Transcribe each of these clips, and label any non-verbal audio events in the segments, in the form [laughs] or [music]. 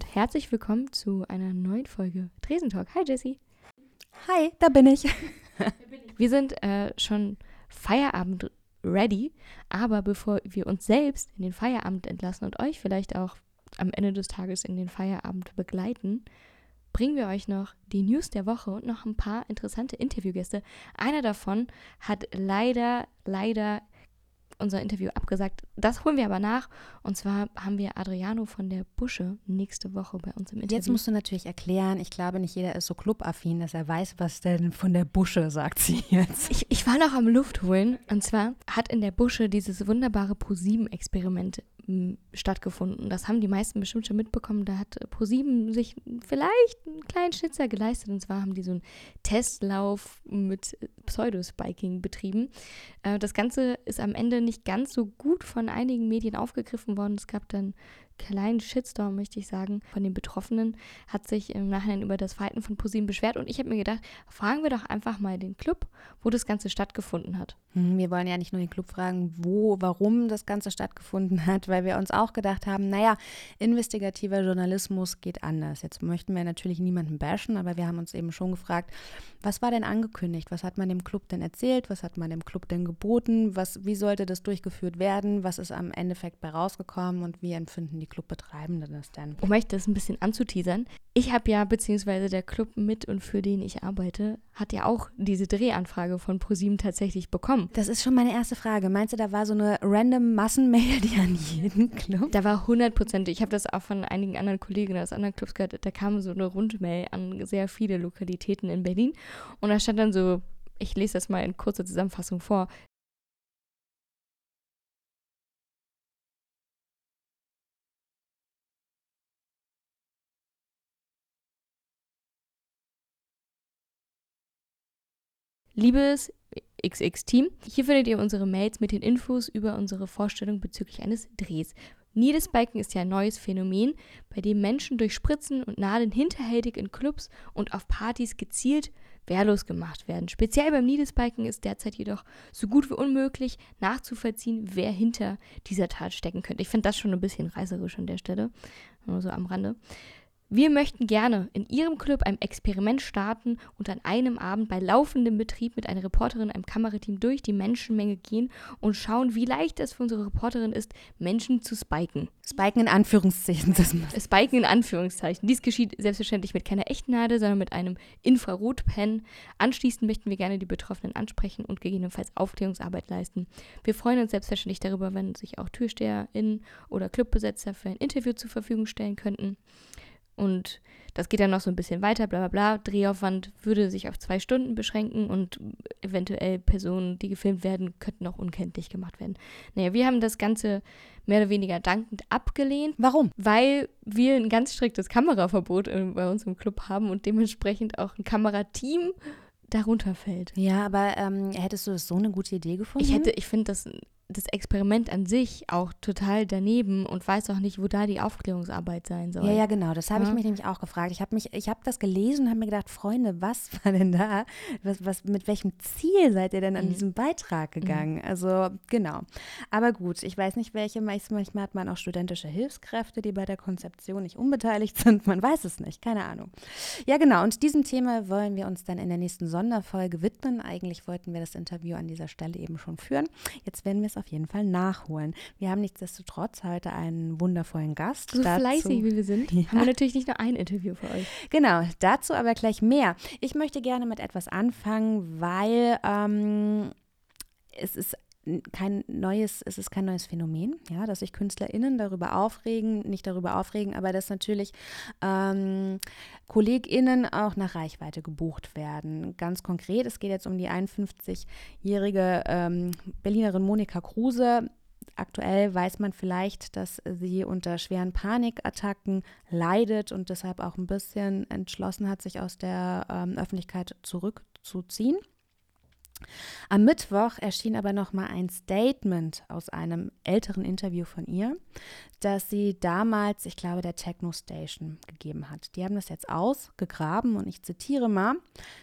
und herzlich willkommen zu einer neuen Folge Tresentalk. Hi Jessie. Hi, da bin ich. [laughs] Wir sind äh, schon Feierabend ready, aber bevor wir uns selbst in den Feierabend entlassen und euch vielleicht auch am Ende des Tages in den Feierabend begleiten, bringen wir euch noch die News der Woche und noch ein paar interessante Interviewgäste. Einer davon hat leider, leider unser Interview abgesagt. Das holen wir aber nach. Und zwar haben wir Adriano von der Busche nächste Woche bei uns im Interview. Jetzt musst du natürlich erklären, ich glaube, nicht jeder ist so clubaffin, dass er weiß, was denn von der Busche sagt sie jetzt. Ich, ich war noch am Luft holen. Und zwar hat in der Busche dieses wunderbare ProSieben-Experiment stattgefunden. Das haben die meisten bestimmt schon mitbekommen. Da hat ProSieben sich vielleicht einen kleinen Schnitzer geleistet. Und zwar haben die so einen Testlauf mit Pseudospiking betrieben. Äh, das Ganze ist am Ende nicht ganz so gut von einigen Medien aufgegriffen worden. Es gab dann kleinen Shitstorm, möchte ich sagen, von den Betroffenen, hat sich im Nachhinein über das Verhalten von ProSieben beschwert. Und ich habe mir gedacht, fragen wir doch einfach mal den Club, wo das Ganze stattgefunden hat. Hm, wir wollen ja nicht nur den Club fragen, wo, warum das Ganze stattgefunden [laughs] hat, weil wir uns auch gedacht haben, naja, investigativer Journalismus geht anders. Jetzt möchten wir natürlich niemanden bashen, aber wir haben uns eben schon gefragt, was war denn angekündigt? Was hat man dem Club denn erzählt? Was hat man dem Club denn geboten? Was, wie sollte das durchgeführt werden? Was ist am Endeffekt bei rausgekommen und wie empfinden die Clubbetreibenden das denn? Um euch das ein bisschen anzuteasern, ich habe ja, beziehungsweise der Club mit und für den ich arbeite, hat ja auch diese Drehanfrage von ProSieben tatsächlich bekommen. Das ist schon meine erste Frage. Meinst du, da war so eine random Massenmail, die an jeden Club? Da war 100 Prozent. Ich habe das auch von einigen anderen Kollegen aus anderen Clubs gehört. Da kam so eine Rundmail an sehr viele Lokalitäten in Berlin. Und da stand dann so, ich lese das mal in kurzer Zusammenfassung vor. Liebes XX-Team, hier findet ihr unsere Mails mit den Infos über unsere Vorstellung bezüglich eines Drehs. Needlespiken ist ja ein neues Phänomen, bei dem Menschen durch Spritzen und Nadeln hinterhältig in Clubs und auf Partys gezielt wehrlos gemacht werden. Speziell beim Needlespiken ist derzeit jedoch so gut wie unmöglich nachzuvollziehen, wer hinter dieser Tat stecken könnte. Ich finde das schon ein bisschen reißerisch an der Stelle, nur so am Rande. Wir möchten gerne in Ihrem Club ein Experiment starten und an einem Abend bei laufendem Betrieb mit einer Reporterin, einem Kamerateam durch die Menschenmenge gehen und schauen, wie leicht es für unsere Reporterin ist, Menschen zu spiken. Spiken in Anführungszeichen. Spiken in Anführungszeichen. Dies geschieht selbstverständlich mit keiner echten Nadel, sondern mit einem Infrarotpen. Anschließend möchten wir gerne die Betroffenen ansprechen und gegebenenfalls Aufklärungsarbeit leisten. Wir freuen uns selbstverständlich darüber, wenn sich auch TürsteherInnen oder Clubbesetzer für ein Interview zur Verfügung stellen könnten. Und das geht dann noch so ein bisschen weiter, bla bla bla. Drehaufwand würde sich auf zwei Stunden beschränken und eventuell Personen, die gefilmt werden, könnten auch unkenntlich gemacht werden. Naja, wir haben das Ganze mehr oder weniger dankend abgelehnt. Warum? Weil wir ein ganz striktes Kameraverbot bei uns im Club haben und dementsprechend auch ein Kamerateam darunter fällt. Ja, aber ähm, hättest du das so eine gute Idee gefunden? Ich hätte, ich finde das das Experiment an sich auch total daneben und weiß auch nicht, wo da die Aufklärungsarbeit sein soll. Ja, ja, genau. Das habe ja. ich mich nämlich auch gefragt. Ich habe mich, ich habe das gelesen und habe mir gedacht, Freunde, was [laughs] war denn da? Was, was, mit welchem Ziel seid ihr denn an mhm. diesem Beitrag gegangen? Mhm. Also genau. Aber gut, ich weiß nicht, welche. Manchmal hat man auch studentische Hilfskräfte, die bei der Konzeption nicht unbeteiligt sind. Man weiß es nicht. Keine Ahnung. Ja, genau. Und diesem Thema wollen wir uns dann in der nächsten Sonderfolge widmen. Eigentlich wollten wir das Interview an dieser Stelle eben schon führen. Jetzt werden wir es auf jeden Fall nachholen. Wir haben nichtsdestotrotz heute einen wundervollen Gast. So dazu, fleißig wie wir sind, ja. [laughs] haben wir natürlich nicht nur ein Interview für euch. Genau, dazu aber gleich mehr. Ich möchte gerne mit etwas anfangen, weil ähm, es ist kein neues, es ist kein neues Phänomen, ja, dass sich KünstlerInnen darüber aufregen, nicht darüber aufregen, aber dass natürlich ähm, KollegInnen auch nach Reichweite gebucht werden. Ganz konkret, es geht jetzt um die 51-jährige ähm, Berlinerin Monika Kruse. Aktuell weiß man vielleicht, dass sie unter schweren Panikattacken leidet und deshalb auch ein bisschen entschlossen hat, sich aus der ähm, Öffentlichkeit zurückzuziehen. Am Mittwoch erschien aber noch mal ein Statement aus einem älteren Interview von ihr, das sie damals, ich glaube, der Techno Station gegeben hat. Die haben das jetzt ausgegraben und ich zitiere mal.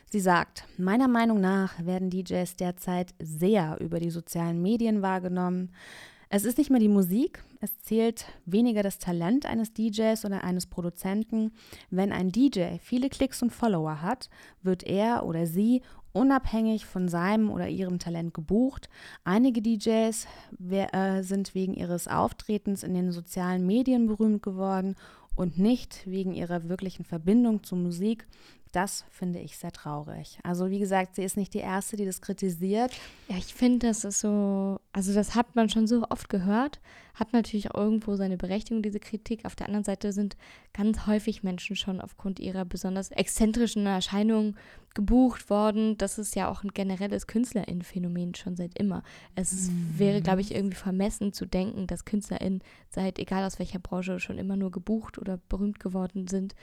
Sie sagt: Meiner Meinung nach werden DJs derzeit sehr über die sozialen Medien wahrgenommen. Es ist nicht mehr die Musik, es zählt weniger das Talent eines DJs oder eines Produzenten. Wenn ein DJ viele Klicks und Follower hat, wird er oder sie unabhängig von seinem oder ihrem Talent gebucht. Einige DJs äh, sind wegen ihres Auftretens in den sozialen Medien berühmt geworden und nicht wegen ihrer wirklichen Verbindung zur Musik. Das finde ich sehr traurig. Also wie gesagt, sie ist nicht die Erste, die das kritisiert. Ja, ich finde, das ist so, also das hat man schon so oft gehört, hat natürlich auch irgendwo seine Berechtigung, diese Kritik. Auf der anderen Seite sind ganz häufig Menschen schon aufgrund ihrer besonders exzentrischen Erscheinungen gebucht worden. Das ist ja auch ein generelles KünstlerInnen-Phänomen schon seit immer. Es ist, wäre, glaube ich, irgendwie vermessen zu denken, dass KünstlerInnen seit egal aus welcher Branche schon immer nur gebucht oder berühmt geworden sind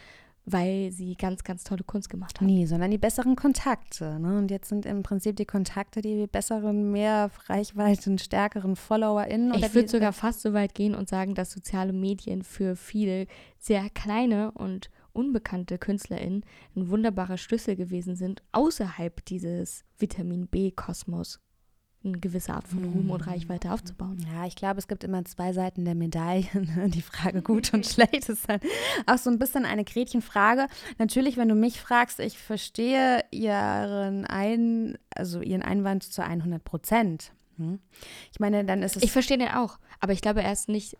weil sie ganz, ganz tolle Kunst gemacht haben. Nee, sondern die besseren Kontakte. Ne? Und jetzt sind im Prinzip die Kontakte die besseren, mehr Reichweiten, stärkeren FollowerInnen. Ich würde sogar fast so weit gehen und sagen, dass soziale Medien für viele sehr kleine und unbekannte KünstlerInnen ein wunderbarer Schlüssel gewesen sind, außerhalb dieses Vitamin B-Kosmos eine gewisse Art von Ruhm und mhm. Reichweite aufzubauen. Ja, ich glaube, es gibt immer zwei Seiten der Medaille. [laughs] Ne? Die Frage gut und schlecht ist dann auch so ein bisschen eine Gretchenfrage. Natürlich, wenn du mich fragst, ich verstehe ihren, ein, also ihren Einwand zu 100 Prozent. Hm? Ich meine, dann ist es. Ich verstehe den auch, aber ich glaube, er ist nicht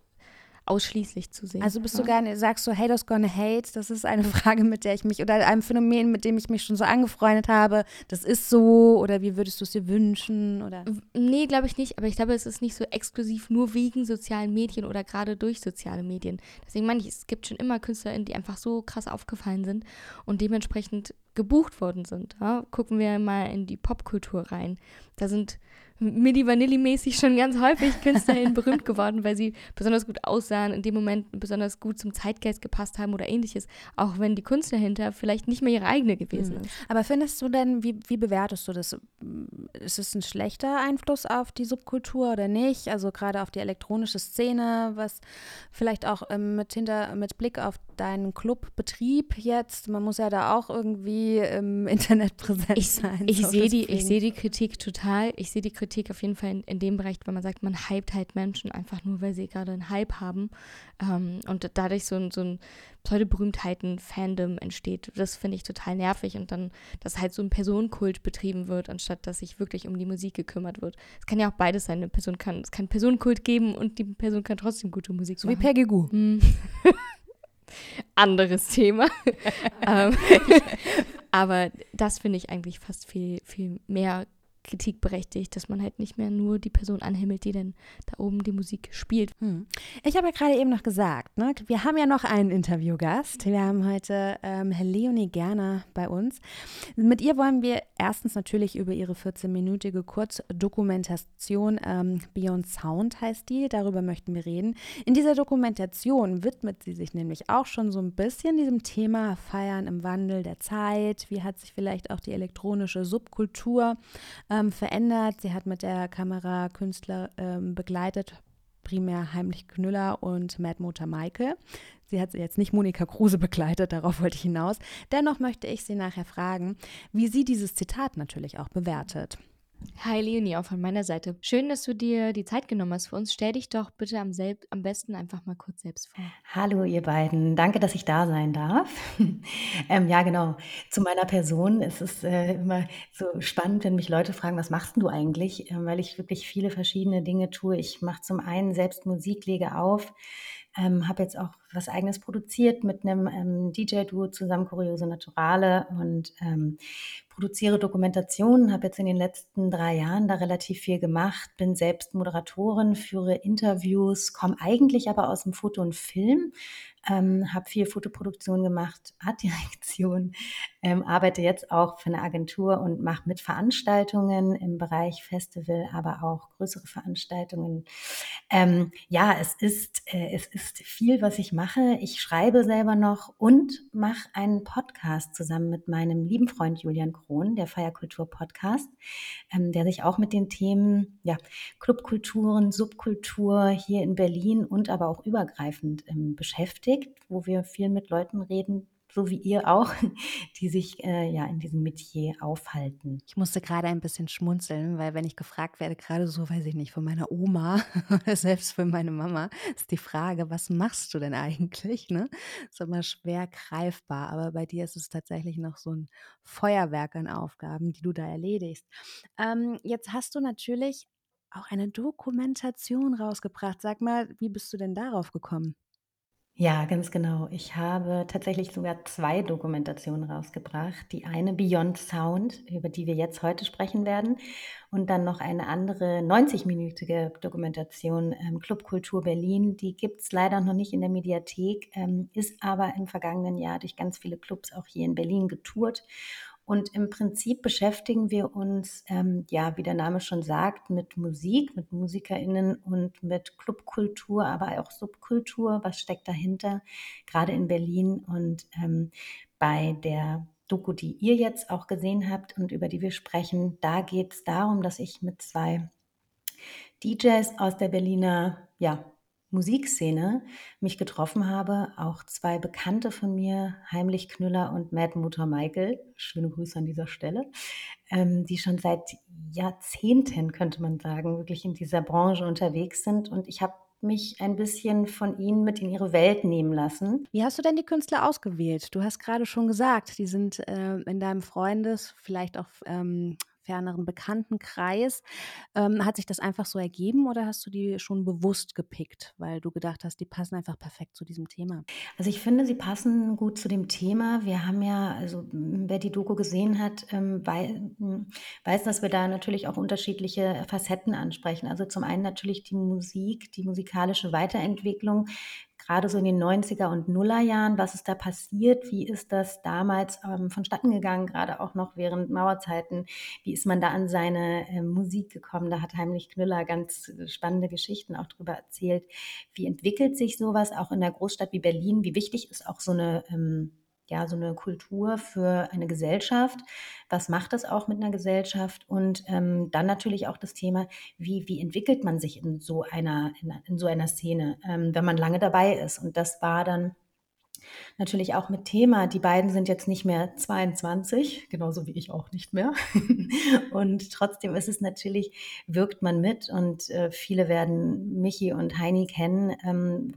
ausschließlich zu sehen. Also bist ja. du gar nicht, sagst du Haters gonna hate? Das ist eine [laughs] Frage, mit der ich mich, oder einem Phänomen, mit dem ich mich schon so angefreundet habe. Das ist so, oder wie würdest du es dir wünschen? Oder? Nee, glaube ich nicht, aber ich glaube, es ist nicht so exklusiv nur wegen sozialen Medien oder gerade durch soziale Medien. Deswegen meine ich, es gibt schon immer KünstlerInnen, die einfach so krass aufgefallen sind und dementsprechend gebucht worden sind. Ja? Gucken wir mal in die Popkultur rein. Da sind Milli Vanilli-mäßig schon ganz häufig KünstlerInnen [laughs] berühmt geworden, weil sie besonders gut aussahen, in dem Moment besonders gut zum Zeitgeist gepasst haben oder ähnliches, auch wenn die Kunst dahinter vielleicht nicht mehr ihre eigene gewesen mhm. ist. Aber findest du denn, wie, wie bewertest du das? Ist es ein schlechter Einfluss auf die Subkultur oder nicht? Also gerade auf die elektronische Szene, was vielleicht auch ähm, mit, hinter, mit Blick auf deinen Clubbetrieb jetzt, man muss ja da auch irgendwie im [laughs] Internet präsent ich, sein. Ich sehe die, seh die Kritik total. Ich sehe die Kritik Kritik auf jeden Fall in, in, dem Bereich, wenn man sagt, man hypt halt Menschen einfach nur, weil sie gerade einen Hype haben ähm, und dadurch so ein, so ein Pseudo-Berühmtheiten-Fandom entsteht. Das finde ich total nervig und dann, dass halt so ein Personenkult betrieben wird, anstatt dass sich wirklich um die Musik gekümmert wird. Es kann ja auch beides sein. Eine Person kann, es kann Personenkult geben und die Person kann trotzdem gute Musik so machen. So wie Peggy Goo. Hm. [laughs] Anderes Thema. [laughs] ähm, [laughs] aber das finde ich eigentlich fast viel, viel mehr Kritik berechtigt, dass man halt nicht mehr nur die Person anhimmelt, die dann da oben die Musik spielt. Hm. Ich habe ja gerade eben noch gesagt, ne, wir haben ja noch einen Interviewgast. Wir haben heute ähm, Leonie Gerner bei uns. Mit ihr wollen wir erstens natürlich über ihre 14-minütige Kurzdokumentation ähm, Beyond Sound heißt die. Darüber möchten wir reden. In dieser Dokumentation widmet sie sich nämlich auch schon so ein bisschen diesem Thema Feiern im Wandel der Zeit. Wie hat sich vielleicht auch die elektronische Subkultur ähm, verändert. Sie hat mit der Kamera Künstler ähm, begleitet, primär Heimlich Knüller und Mad Motor Michael. Sie hat jetzt nicht Monika Kruse begleitet, darauf wollte ich hinaus. Dennoch möchte ich Sie nachher fragen, wie sie dieses Zitat natürlich auch bewertet. Hi Leonie, auch von meiner Seite. Schön, dass du dir die Zeit genommen hast für uns. Stell dich doch bitte am, selb am besten einfach mal kurz selbst vor. Hallo ihr beiden, danke, dass ich da sein darf. [laughs] ähm, ja, genau. Zu meiner Person ist es äh, immer so spannend, wenn mich Leute fragen, was machst du eigentlich? Ähm, weil ich wirklich viele verschiedene Dinge tue. Ich mache zum einen selbst Musik, lege auf, ähm, habe jetzt auch was eigenes produziert mit einem ähm, DJ-Duo zusammen, Kuriose Naturale und ähm, produziere Dokumentationen, habe jetzt in den letzten drei Jahren da relativ viel gemacht, bin selbst Moderatorin, führe Interviews, komme eigentlich aber aus dem Foto und Film, ähm, habe viel Fotoproduktion gemacht, [laughs] Artdirektion, ähm, arbeite jetzt auch für eine Agentur und mache mit Veranstaltungen im Bereich Festival, aber auch größere Veranstaltungen. Ähm, ja, es ist, äh, es ist viel, was ich mache. Ich schreibe selber noch und mache einen Podcast zusammen mit meinem lieben Freund Julian Krohn, der Feierkultur Podcast, ähm, der sich auch mit den Themen ja, Clubkulturen, Subkultur hier in Berlin und aber auch übergreifend ähm, beschäftigt, wo wir viel mit Leuten reden, so wie ihr auch, [laughs] die sich äh, ja in diesem Metier aufhalten. Ich musste gerade ein bisschen schmunzeln, weil wenn ich gefragt werde, gerade so, weiß ich nicht, von meiner Oma [laughs] oder selbst für meine Mama, ist die Frage, was machst du denn eigentlich? Ne? Ist immer schwer greifbar, aber bei dir ist es tatsächlich noch so ein Feuerwerk an Aufgaben, die du da erledigst. Ähm, jetzt hast du natürlich auch eine Dokumentation rausgebracht. Sag mal, wie bist du denn darauf gekommen? Ja, ganz genau. Ich habe tatsächlich sogar zwei Dokumentationen rausgebracht. Die eine Beyond Sound, über die wir jetzt heute sprechen werden, und dann noch eine andere 90-minütige Dokumentation ähm, Club Kultur Berlin. Die gibt es leider noch nicht in der Mediathek, ähm, ist aber im vergangenen Jahr durch ganz viele Clubs auch hier in Berlin getourt und im Prinzip beschäftigen wir uns, ähm, ja, wie der Name schon sagt, mit Musik, mit MusikerInnen und mit Clubkultur, aber auch Subkultur. Was steckt dahinter? Gerade in Berlin und ähm, bei der Doku, die ihr jetzt auch gesehen habt und über die wir sprechen, da geht es darum, dass ich mit zwei DJs aus der Berliner ja, Musikszene mich getroffen habe. Auch zwei Bekannte von mir, Heimlich Knüller und Mad Mutter Michael, schöne Grüße an dieser Stelle, ähm, die schon seit Jahrzehnten, könnte man sagen, wirklich in dieser Branche unterwegs sind. Und ich habe mich ein bisschen von ihnen mit in ihre Welt nehmen lassen. Wie hast du denn die Künstler ausgewählt? Du hast gerade schon gesagt, die sind äh, in deinem Freundes, vielleicht auch ähm, ferneren Bekanntenkreis. Ähm, hat sich das einfach so ergeben oder hast du die schon bewusst gepickt, weil du gedacht hast, die passen einfach perfekt zu diesem Thema? Also ich finde, sie passen gut zu dem Thema. Wir haben ja, also wer die Doku gesehen hat, ähm, weiß, dass wir da natürlich auch unterschiedliche Facetten ansprechen. Also zum einen natürlich die Musik, die musikalische Weiterentwicklung gerade so in den 90er und Nullerjahren, was ist da passiert? Wie ist das damals ähm, vonstatten gegangen, gerade auch noch während Mauerzeiten? Wie ist man da an seine äh, Musik gekommen? Da hat Heimlich Knüller ganz spannende Geschichten auch drüber erzählt. Wie entwickelt sich sowas auch in einer Großstadt wie Berlin? Wie wichtig ist auch so eine ähm, ja, so eine Kultur für eine Gesellschaft. Was macht das auch mit einer Gesellschaft? Und ähm, dann natürlich auch das Thema, wie, wie entwickelt man sich in so einer, in, in so einer Szene, ähm, wenn man lange dabei ist. Und das war dann natürlich auch mit Thema. Die beiden sind jetzt nicht mehr 22, genauso wie ich auch nicht mehr. [laughs] und trotzdem ist es natürlich, wirkt man mit und äh, viele werden Michi und Heini kennen. Ähm,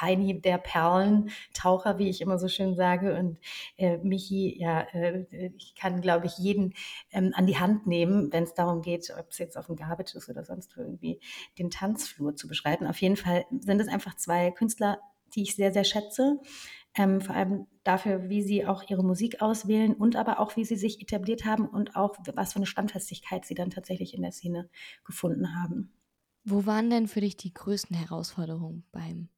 Heini der Perlentaucher, wie ich immer so schön sage. Und äh, Michi, ja, äh, ich kann, glaube ich, jeden ähm, an die Hand nehmen, wenn es darum geht, ob es jetzt auf dem Garbage ist oder sonst irgendwie den Tanzflur zu beschreiten. Auf jeden Fall sind es einfach zwei Künstler, die ich sehr, sehr schätze. Ähm, vor allem dafür, wie sie auch ihre Musik auswählen und aber auch, wie sie sich etabliert haben und auch, was für eine Standfestigkeit sie dann tatsächlich in der Szene gefunden haben. Wo waren denn für dich die größten Herausforderungen beim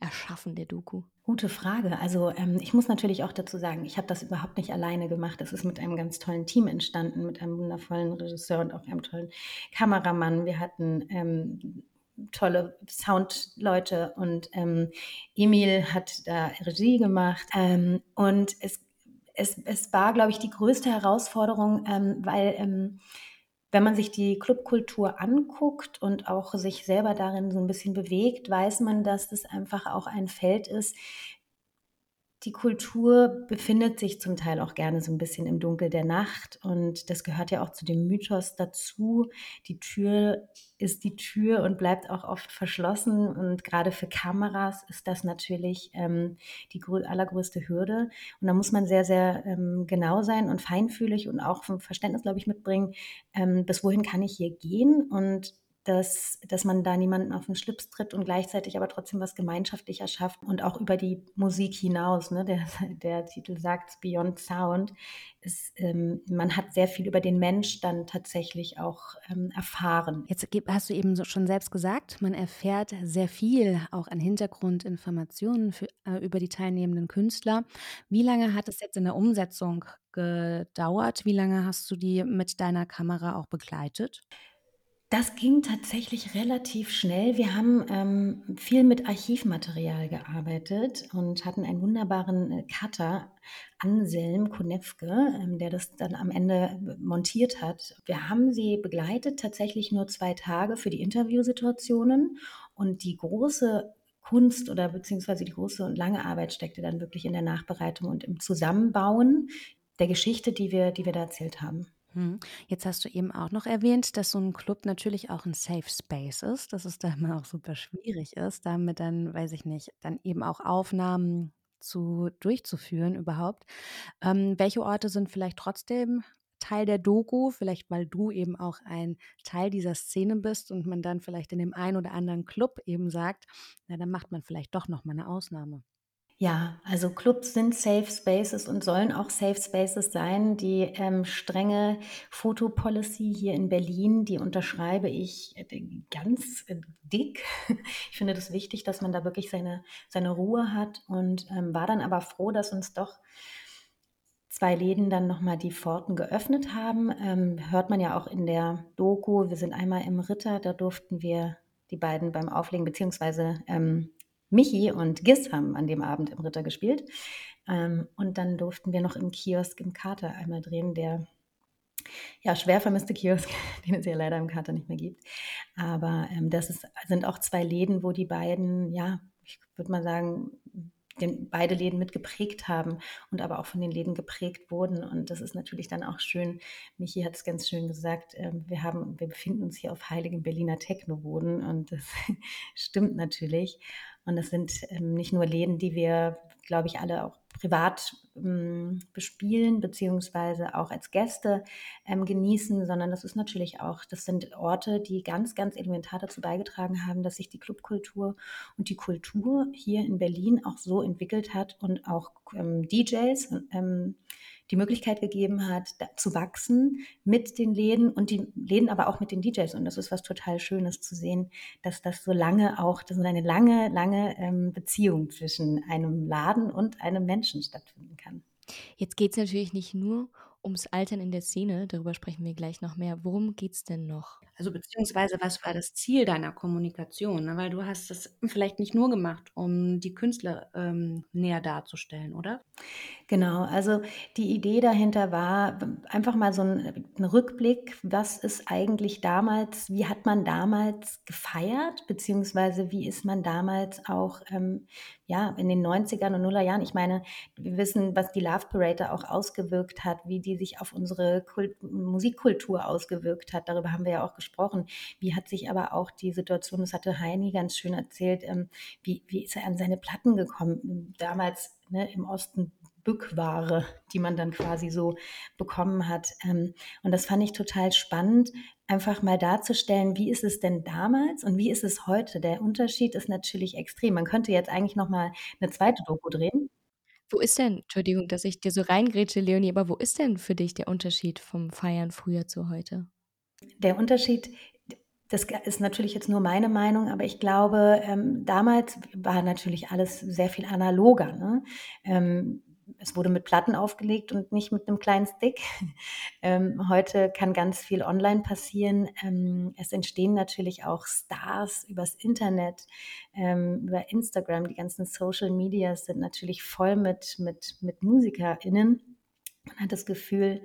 Erschaffen der Doku? Gute Frage. Also ähm, ich muss natürlich auch dazu sagen, ich habe das überhaupt nicht alleine gemacht. Es ist mit einem ganz tollen Team entstanden, mit einem wundervollen Regisseur und auch einem tollen Kameramann. Wir hatten ähm, tolle Soundleute und ähm, Emil hat da Regie gemacht. Ähm, und es, es, es war, glaube ich, die größte Herausforderung, ähm, weil ähm, wenn man sich die Clubkultur anguckt und auch sich selber darin so ein bisschen bewegt, weiß man, dass das einfach auch ein Feld ist, die Kultur befindet sich zum Teil auch gerne so ein bisschen im Dunkel der Nacht und das gehört ja auch zu dem Mythos dazu. Die Tür ist die Tür und bleibt auch oft verschlossen und gerade für Kameras ist das natürlich ähm, die allergrößte Hürde und da muss man sehr, sehr ähm, genau sein und feinfühlig und auch vom Verständnis, glaube ich, mitbringen, ähm, bis wohin kann ich hier gehen und dass, dass man da niemanden auf den Schlips tritt und gleichzeitig aber trotzdem was Gemeinschaftlicher schafft und auch über die Musik hinaus. Ne? Der, [laughs] der Titel sagt Beyond Sound. Ist, ähm, man hat sehr viel über den Mensch dann tatsächlich auch ähm, erfahren. Jetzt hast du eben schon selbst gesagt, man erfährt sehr viel auch an Hintergrundinformationen für, äh, über die teilnehmenden Künstler. Wie lange hat es jetzt in der Umsetzung gedauert? Wie lange hast du die mit deiner Kamera auch begleitet? Das ging tatsächlich relativ schnell. Wir haben ähm, viel mit Archivmaterial gearbeitet und hatten einen wunderbaren äh, Cutter, Anselm Konefke, ähm, der das dann am Ende montiert hat. Wir haben sie begleitet, tatsächlich nur zwei Tage für die Interviewsituationen. Und die große Kunst oder beziehungsweise die große und lange Arbeit steckte dann wirklich in der Nachbereitung und im Zusammenbauen der Geschichte, die wir, die wir da erzählt haben. Hm. Jetzt hast du eben auch noch erwähnt, dass so ein Club natürlich auch ein Safe Space ist, dass es da [laughs] immer auch super schwierig ist, damit dann, weiß ich nicht, dann eben auch Aufnahmen zu durchzuführen überhaupt. Ähm, welche Orte sind vielleicht trotzdem Teil der Doku, vielleicht weil du eben auch ein Teil dieser Szene bist und man dann vielleicht in dem einen oder anderen Club eben sagt, na, dann macht man vielleicht doch noch mal eine Ausnahme. Ja, also Clubs sind Safe Spaces und sollen auch Safe Spaces sein. Die ähm, strenge Fotopolicy hier in Berlin, die unterschreibe ich äh, ganz äh, dick. Ich finde das wichtig, dass man da wirklich seine, seine Ruhe hat und ähm, war dann aber froh, dass uns doch zwei Läden dann nochmal die Pforten geöffnet haben. Ähm, hört man ja auch in der Doku. Wir sind einmal im Ritter, da durften wir die beiden beim Auflegen, beziehungsweise ähm, Michi und Gis haben an dem Abend im Ritter gespielt. Ähm, und dann durften wir noch im Kiosk im Kater einmal drehen, der ja, schwer vermisste Kiosk, [laughs] den es ja leider im Kater nicht mehr gibt. Aber ähm, das ist, sind auch zwei Läden, wo die beiden, ja, ich würde mal sagen, den beide Läden mitgeprägt haben und aber auch von den Läden geprägt wurden. Und das ist natürlich dann auch schön. Michi hat es ganz schön gesagt. Äh, wir haben, wir befinden uns hier auf heiligen Berliner Technoboden und das [laughs] stimmt natürlich. Und das sind ähm, nicht nur Läden, die wir, glaube ich, alle auch privat ähm, bespielen, beziehungsweise auch als Gäste ähm, genießen, sondern das ist natürlich auch, das sind Orte, die ganz, ganz elementar dazu beigetragen haben, dass sich die Clubkultur und die Kultur hier in Berlin auch so entwickelt hat und auch ähm, DJs ähm, die Möglichkeit gegeben hat, zu wachsen mit den Läden und die Läden aber auch mit den DJs. Und das ist was total Schönes zu sehen, dass das so lange auch, das ist eine lange, lange ähm, Beziehung zwischen einem Laden und einem Menschen stattfinden kann. Jetzt geht es natürlich nicht nur ums Altern in der Szene, darüber sprechen wir gleich noch mehr. Worum geht es denn noch? Also beziehungsweise, was war das Ziel deiner Kommunikation? Ne? Weil du hast das vielleicht nicht nur gemacht, um die Künstler ähm, näher darzustellen, oder? Genau, also die Idee dahinter war einfach mal so ein, ein Rückblick, was ist eigentlich damals, wie hat man damals gefeiert, beziehungsweise wie ist man damals auch ähm, ja, in den 90ern und Nullerjahren, ich meine, wir wissen, was die Love Parade auch ausgewirkt hat, wie die sich auf unsere Kult Musikkultur ausgewirkt hat. Darüber haben wir ja auch gesprochen. Wie hat sich aber auch die Situation, das hatte Heini ganz schön erzählt, ähm, wie, wie ist er an seine Platten gekommen? Damals ne, im Osten Bückware, die man dann quasi so bekommen hat. Ähm, und das fand ich total spannend, einfach mal darzustellen, wie ist es denn damals und wie ist es heute. Der Unterschied ist natürlich extrem. Man könnte jetzt eigentlich noch mal eine zweite Doku drehen. Wo ist denn, Entschuldigung, dass ich dir so reingrätsche, Leonie, aber wo ist denn für dich der Unterschied vom Feiern früher zu heute? Der Unterschied, das ist natürlich jetzt nur meine Meinung, aber ich glaube, ähm, damals war natürlich alles sehr viel analoger. Ne? Ähm, es wurde mit Platten aufgelegt und nicht mit einem kleinen Stick. [laughs] Ähm, heute kann ganz viel online passieren. Ähm, es entstehen natürlich auch Stars übers Internet, ähm, über Instagram. Die ganzen Social Medias sind natürlich voll mit, mit, mit MusikerInnen. Man hat das Gefühl,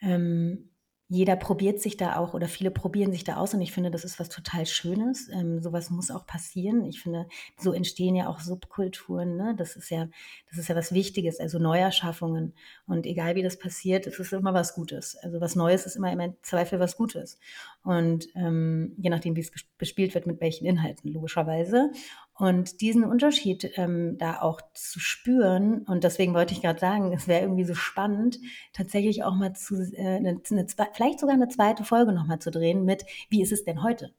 ähm, jeder probiert sich da auch oder viele probieren sich da aus und ich finde, das ist was total Schönes. Ähm, sowas muss auch passieren. Ich finde, so entstehen ja auch Subkulturen. Ne? Das ist ja, das ist ja was Wichtiges, also Neuerschaffungen. Und egal wie das passiert, es ist immer was Gutes. Also was Neues ist immer im Zweifel was Gutes. Und ähm, je nachdem, wie es bespielt wird, mit welchen Inhalten, logischerweise. Und diesen Unterschied ähm, da auch zu spüren, und deswegen wollte ich gerade sagen, [laughs] es wäre irgendwie so spannend, tatsächlich auch mal zu, äh, eine, eine, vielleicht sogar eine zweite Folge nochmal zu drehen mit, wie ist es denn heute?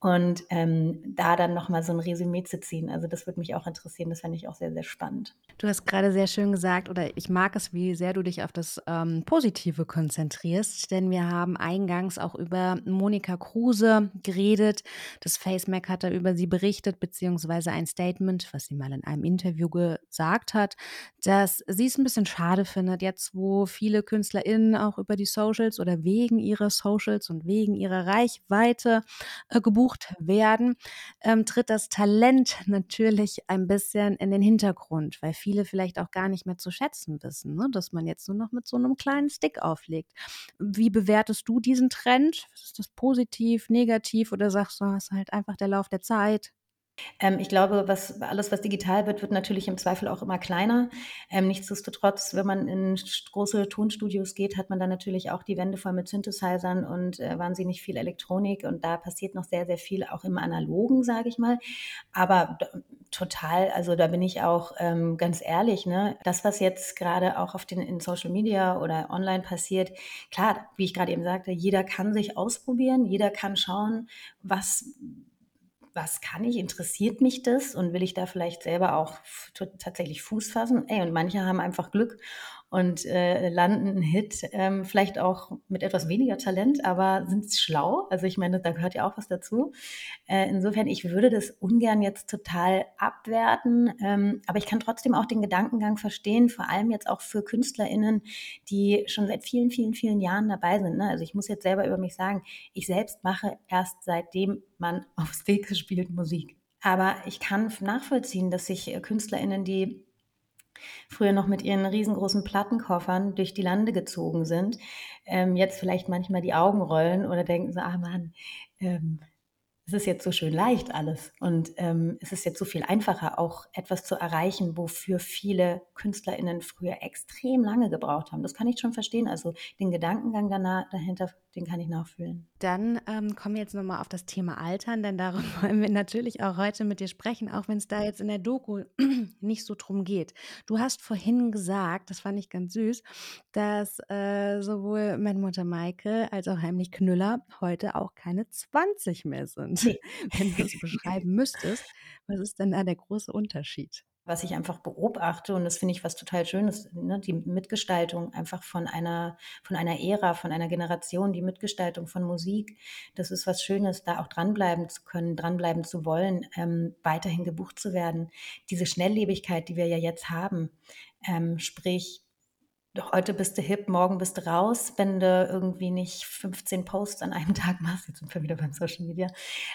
Und ähm, da dann nochmal so ein Resümee zu ziehen. Also das würde mich auch interessieren, das fände ich auch sehr, sehr spannend. Du hast gerade sehr schön gesagt, oder ich mag es, wie sehr du dich auf das ähm, Positive konzentrierst, denn wir haben eingangs auch über Monika Kruse geredet. Das FaceMac hat da über sie berichtet, beziehungsweise ein Statement, was sie mal in einem Interview gesagt hat, dass sie es ein bisschen schade findet, jetzt wo viele KünstlerInnen auch über die Socials oder wegen ihrer Socials und wegen ihrer Reichweite äh, gebucht werden, ähm, tritt das Talent natürlich ein bisschen in den Hintergrund, weil viele vielleicht auch gar nicht mehr zu schätzen wissen, ne? dass man jetzt nur noch mit so einem kleinen Stick auflegt. Wie bewertest du diesen Trend? Ist das positiv, negativ oder sagst du, es ist halt einfach der Lauf der Zeit? Ähm, ich glaube, was, alles, was digital wird, wird natürlich im Zweifel auch immer kleiner. Ähm, nichtsdestotrotz, wenn man in große Tonstudios geht, hat man dann natürlich auch die Wände voll mit Synthesizern und äh, wahnsinnig viel Elektronik. Und da passiert noch sehr, sehr viel, auch im Analogen, sage ich mal. Aber total, also da bin ich auch ähm, ganz ehrlich, ne? Das, was jetzt gerade auch auf den in Social Media oder online passiert, klar, wie ich gerade eben sagte, jeder kann sich ausprobieren, jeder kann schauen, was was kann ich, interessiert mich das? Und will ich da vielleicht selber auch tatsächlich Fuß fassen? Ey, und manche haben einfach Glück und äh, landen einen Hit, ähm, vielleicht auch mit etwas weniger Talent, aber sind schlau. Also ich meine, da gehört ja auch was dazu. Äh, insofern, ich würde das ungern jetzt total abwerten, ähm, aber ich kann trotzdem auch den Gedankengang verstehen, vor allem jetzt auch für KünstlerInnen, die schon seit vielen, vielen, vielen Jahren dabei sind. Ne? Also ich muss jetzt selber über mich sagen, ich selbst mache erst seitdem man aufs Weg spielt Musik. Aber ich kann nachvollziehen, dass sich äh, KünstlerInnen, die früher noch mit ihren riesengroßen Plattenkoffern durch die Lande gezogen sind, ähm, jetzt vielleicht manchmal die Augen rollen oder denken so, ah Mann, ähm, es ist jetzt so schön leicht alles und ähm, es ist jetzt so viel einfacher, auch etwas zu erreichen, wofür viele KünstlerInnen früher extrem lange gebraucht haben. Das kann ich schon verstehen. Also den Gedankengang danach, dahinter, den kann ich nachfühlen. Dann ähm, kommen wir jetzt nochmal auf das Thema Altern, denn darum [laughs] wollen wir natürlich auch heute mit dir sprechen, auch wenn es da jetzt in der Doku [clears throat] nicht so drum geht. Du hast vorhin gesagt, das fand ich ganz süß, dass äh, sowohl meine Mutter Maike als auch Heimlich Knüller heute auch keine 20 mehr sind. Und [laughs] wenn du es beschreiben müsstest, was ist denn da der große Unterschied? Was ich einfach beobachte, und das finde ich was total Schönes, ne, die Mitgestaltung einfach von einer, von einer Ära, von einer Generation, die Mitgestaltung von Musik, das ist was Schönes, da auch dranbleiben zu können, dranbleiben zu wollen, ähm, weiterhin gebucht zu werden. Diese Schnelllebigkeit, die wir ja jetzt haben, ähm, sprich, heute bist du hip, morgen bist du raus, wenn du irgendwie nicht 15 Posts an einem [laughs] Tag machst. Jetzt sind wir wieder beim Social Media.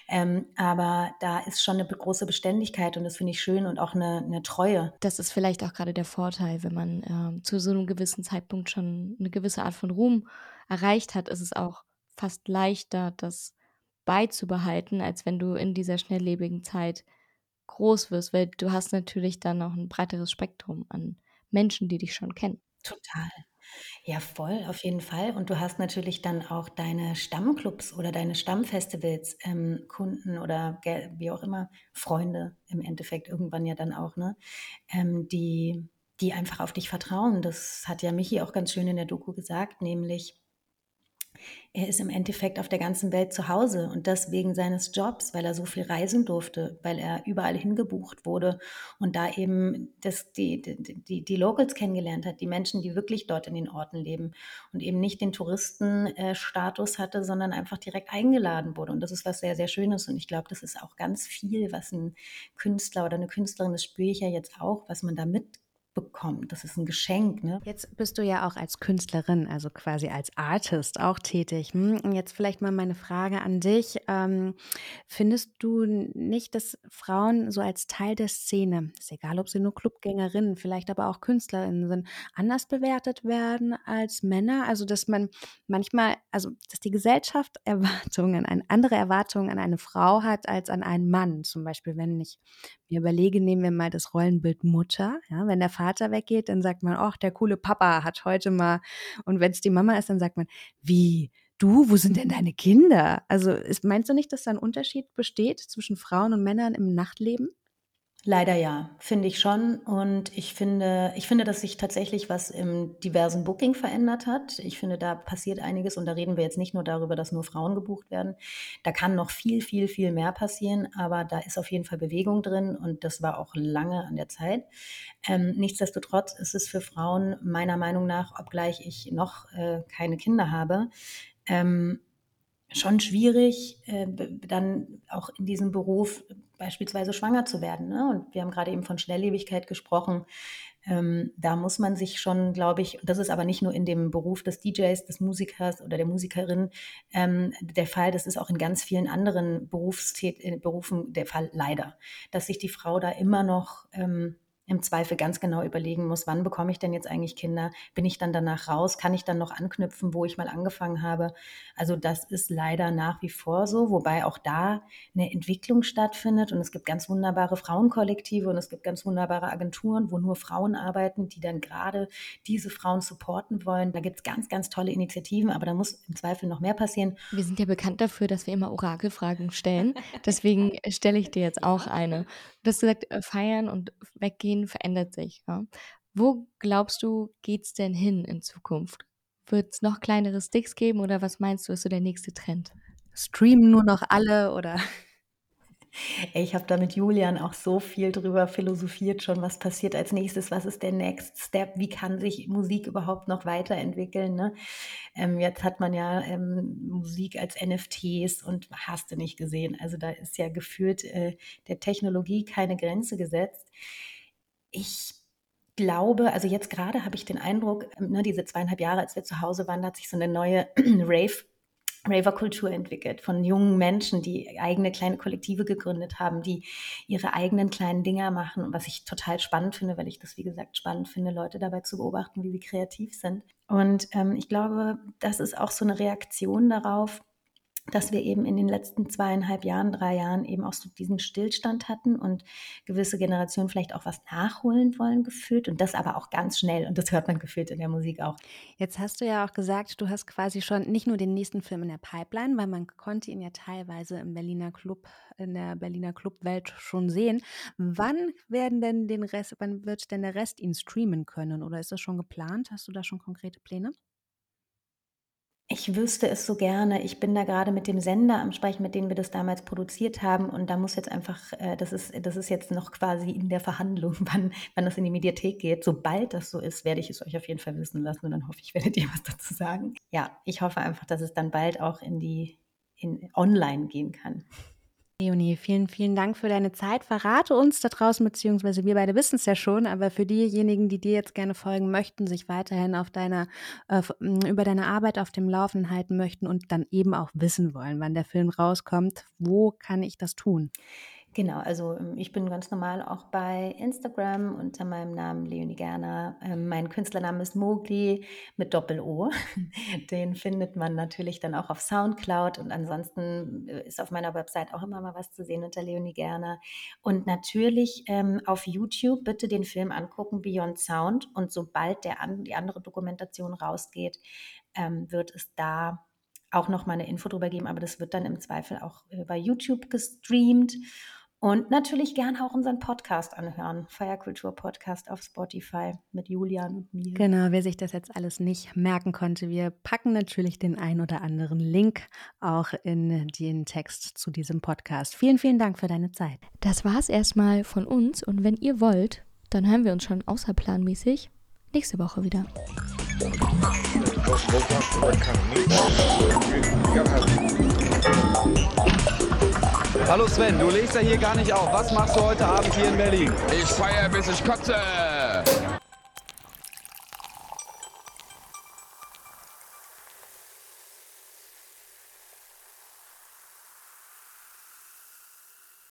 Ähm, aber da ist schon eine große Beständigkeit und das finde ich schön und auch eine, eine, Treue. Das ist vielleicht auch gerade der Vorteil, wenn man ähm, zu so einem gewissen Zeitpunkt schon eine gewisse Art von Ruhm erreicht hat, ist es auch fast leichter, das beizubehalten, als wenn du in dieser schnelllebigen Zeit groß wirst, weil du hast natürlich dann noch ein breiteres Spektrum an Menschen, die dich schon kennen. Total. Ja, voll, auf jeden Fall. Und du hast natürlich dann auch deine Stammclubs oder deine Stammfestivals, ähm, Kunden oder wie auch immer, Freunde im Endeffekt irgendwann ja dann auch, ne? Ähm, die, die einfach auf dich vertrauen. Das hat ja Michi auch ganz schön in der Doku gesagt, nämlich er ist im Endeffekt auf der ganzen Welt zu Hause und das wegen seines Jobs, weil er so viel reisen durfte, weil er überall hingebucht wurde und da eben das, die, die, die Locals kennengelernt hat, die Menschen, die wirklich dort in den Orten leben und eben nicht den Touristenstatus hatte, sondern einfach direkt eingeladen wurde. Und das ist was sehr, sehr Schönes und ich glaube, das ist auch ganz viel, was ein Künstler oder eine Künstlerin, das spüre ich ja jetzt auch, was man da mit bekommt. Das ist ein Geschenk. Ne? Jetzt bist du ja auch als Künstlerin, also quasi als Artist auch tätig. Hm? Jetzt vielleicht mal meine Frage an dich. Ähm, findest du nicht, dass Frauen so als Teil der Szene, ist egal, ob sie nur Clubgängerinnen, vielleicht aber auch Künstlerinnen sind, anders bewertet werden als Männer? Also dass man manchmal, also dass die Gesellschaft Erwartungen, eine andere Erwartungen an eine Frau hat als an einen Mann. Zum Beispiel, wenn ich mir überlege, nehmen wir mal das Rollenbild Mutter. Ja, wenn der Vater weggeht, dann sagt man, ach, der coole Papa hat heute mal. Und wenn es die Mama ist, dann sagt man, wie? Du, wo sind denn deine Kinder? Also ist, meinst du nicht, dass da ein Unterschied besteht zwischen Frauen und Männern im Nachtleben? Leider ja, finde ich schon. Und ich finde, ich finde, dass sich tatsächlich was im diversen Booking verändert hat. Ich finde, da passiert einiges und da reden wir jetzt nicht nur darüber, dass nur Frauen gebucht werden. Da kann noch viel, viel, viel mehr passieren, aber da ist auf jeden Fall Bewegung drin und das war auch lange an der Zeit. Ähm, nichtsdestotrotz ist es für Frauen meiner Meinung nach, obgleich ich noch äh, keine Kinder habe, ähm, schon schwierig, äh, dann auch in diesem Beruf beispielsweise schwanger zu werden. Ne? Und wir haben gerade eben von Schnelllebigkeit gesprochen. Ähm, da muss man sich schon, glaube ich, das ist aber nicht nur in dem Beruf des DJs, des Musikers oder der Musikerin ähm, der Fall, das ist auch in ganz vielen anderen Berufstät Berufen der Fall leider, dass sich die Frau da immer noch ähm, im Zweifel ganz genau überlegen muss, wann bekomme ich denn jetzt eigentlich Kinder? Bin ich dann danach raus? Kann ich dann noch anknüpfen, wo ich mal angefangen habe? Also das ist leider nach wie vor so, wobei auch da eine Entwicklung stattfindet und es gibt ganz wunderbare Frauenkollektive und es gibt ganz wunderbare Agenturen, wo nur Frauen arbeiten, die dann gerade diese Frauen supporten wollen. Da gibt es ganz, ganz tolle Initiativen, aber da muss im Zweifel noch mehr passieren. Wir sind ja bekannt dafür, dass wir immer Orakelfragen stellen. Deswegen stelle ich dir jetzt auch eine. Du hast gesagt, äh, feiern und weggehen verändert sich. Ja? Wo glaubst du, geht es denn hin in Zukunft? Wird es noch kleinere Sticks geben oder was meinst du, ist so der nächste Trend? Streamen nur noch alle oder? Ich habe da mit Julian auch so viel drüber philosophiert schon, was passiert als nächstes, was ist der Next Step, wie kann sich Musik überhaupt noch weiterentwickeln. Ne? Ähm, jetzt hat man ja ähm, Musik als NFTs und hast du nicht gesehen. Also da ist ja gefühlt äh, der Technologie keine Grenze gesetzt. Ich glaube, also jetzt gerade habe ich den Eindruck, ne, diese zweieinhalb Jahre, als wir zu Hause waren, hat sich so eine neue [clears throat] Rave Raver-Kultur entwickelt von jungen Menschen, die eigene kleine Kollektive gegründet haben, die ihre eigenen kleinen Dinger machen. Und was ich total spannend finde, weil ich das, wie gesagt, spannend finde, Leute dabei zu beobachten, wie sie kreativ sind. Und ähm, ich glaube, das ist auch so eine Reaktion darauf, dass wir eben in den letzten zweieinhalb Jahren, drei Jahren eben auch so diesen Stillstand hatten und gewisse Generationen vielleicht auch was nachholen wollen gefühlt und das aber auch ganz schnell und das hört man gefühlt in der Musik auch. Jetzt hast du ja auch gesagt, du hast quasi schon nicht nur den nächsten Film in der Pipeline, weil man konnte ihn ja teilweise im Berliner Club, in der Berliner Clubwelt schon sehen. Wann werden denn den Rest, wann wird denn der Rest ihn streamen können oder ist das schon geplant? Hast du da schon konkrete Pläne? Ich wüsste es so gerne. Ich bin da gerade mit dem Sender am Sprechen, mit dem wir das damals produziert haben. Und da muss jetzt einfach, äh, das ist, das ist jetzt noch quasi in der Verhandlung, [laughs] wann, wann das in die Mediathek geht. Sobald das so ist, werde ich es euch auf jeden Fall wissen lassen. Und dann hoffe ich, [laughs] werdet ihr was dazu sagen. Ja, ich hoffe einfach, dass es dann bald auch in die in online gehen kann. Leonie, vielen, vielen Dank für deine Zeit. Verrate uns da draußen, beziehungsweise wir beide wissen es ja schon, aber für diejenigen, die dir jetzt gerne folgen möchten, sich weiterhin auf deiner, äh, über deine Arbeit auf dem Laufenden halten möchten und dann eben auch wissen wollen, wann der Film rauskommt, wo kann ich das tun? Genau, also ähm, ich bin ganz normal auch bei Instagram unter meinem Namen Leonie Gerner. Ähm, mein Künstlername ist Mogli mit Doppel-O. [laughs] Den findet man natürlich dann auch auf Soundcloud und ansonsten äh, ist auf meiner Website auch immer mal was zu sehen unter Leonie Gerner. Und natürlich ähm, auf YouTube bitte den Film angucken, Beyond Sound. Und sobald der an, die andere Dokumentation rausgeht, ähm, wird es da auch noch mal eine Info drüber geben, aber das wird dann im Zweifel auch über YouTube gestreamt. Und natürlich gerne auch unseren Podcast anhören. Feierkultur Podcast auf Spotify mit Julian und mir. Genau, wer sich das jetzt alles nicht merken konnte, wir packen natürlich den ein oder anderen Link auch in den Text zu diesem Podcast. Vielen, vielen Dank für deine Zeit. Das war es erstmal von uns und wenn ihr wollt, dann hören wir uns schon außerplanmäßig nächste Woche wieder. Hallo Sven, du legst ja hier gar nicht auf. Was machst du heute Abend hier in Berlin? Ich feiere, bis ich kotze.